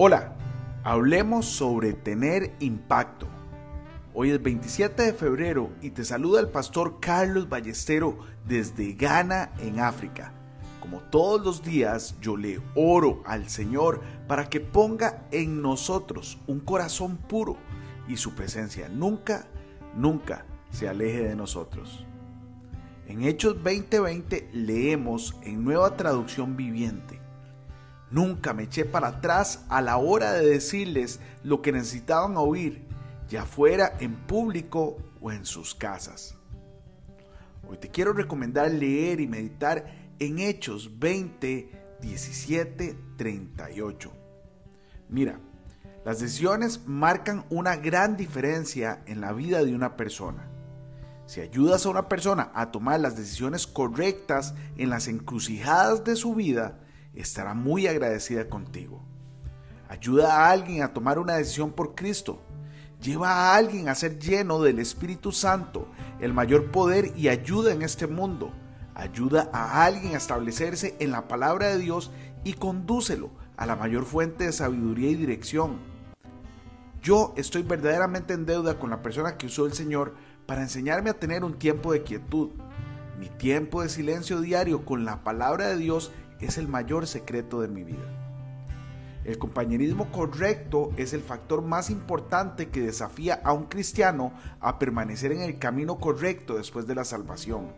Hola, hablemos sobre tener impacto. Hoy es 27 de febrero y te saluda el pastor Carlos Ballestero desde Ghana, en África. Como todos los días, yo le oro al Señor para que ponga en nosotros un corazón puro y su presencia nunca, nunca se aleje de nosotros. En Hechos 20:20 leemos en nueva traducción viviente. Nunca me eché para atrás a la hora de decirles lo que necesitaban oír, ya fuera en público o en sus casas. Hoy te quiero recomendar leer y meditar en Hechos 20, 17, 38. Mira, las decisiones marcan una gran diferencia en la vida de una persona. Si ayudas a una persona a tomar las decisiones correctas en las encrucijadas de su vida, estará muy agradecida contigo. Ayuda a alguien a tomar una decisión por Cristo. Lleva a alguien a ser lleno del Espíritu Santo, el mayor poder y ayuda en este mundo. Ayuda a alguien a establecerse en la palabra de Dios y condúcelo a la mayor fuente de sabiduría y dirección. Yo estoy verdaderamente en deuda con la persona que usó el Señor para enseñarme a tener un tiempo de quietud. Mi tiempo de silencio diario con la palabra de Dios es el mayor secreto de mi vida. El compañerismo correcto es el factor más importante que desafía a un cristiano a permanecer en el camino correcto después de la salvación.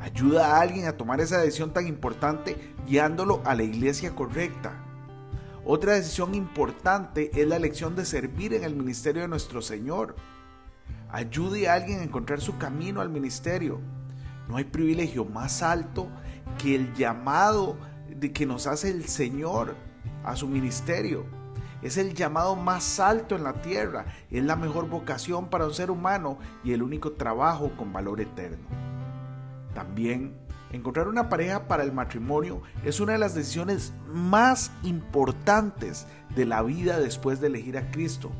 Ayuda a alguien a tomar esa decisión tan importante guiándolo a la iglesia correcta. Otra decisión importante es la elección de servir en el ministerio de nuestro Señor. Ayude a alguien a encontrar su camino al ministerio. No hay privilegio más alto que el llamado de que nos hace el Señor a su ministerio. Es el llamado más alto en la tierra, es la mejor vocación para un ser humano y el único trabajo con valor eterno. También, encontrar una pareja para el matrimonio es una de las decisiones más importantes de la vida después de elegir a Cristo.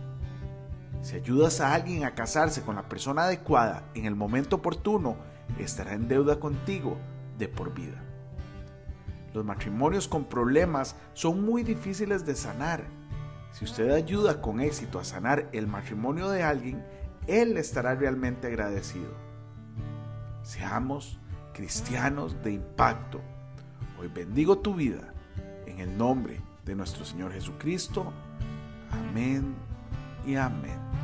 Si ayudas a alguien a casarse con la persona adecuada en el momento oportuno, estará en deuda contigo de por vida. Los matrimonios con problemas son muy difíciles de sanar. Si usted ayuda con éxito a sanar el matrimonio de alguien, él estará realmente agradecido. Seamos cristianos de impacto. Hoy bendigo tu vida en el nombre de nuestro Señor Jesucristo. Amén y amén.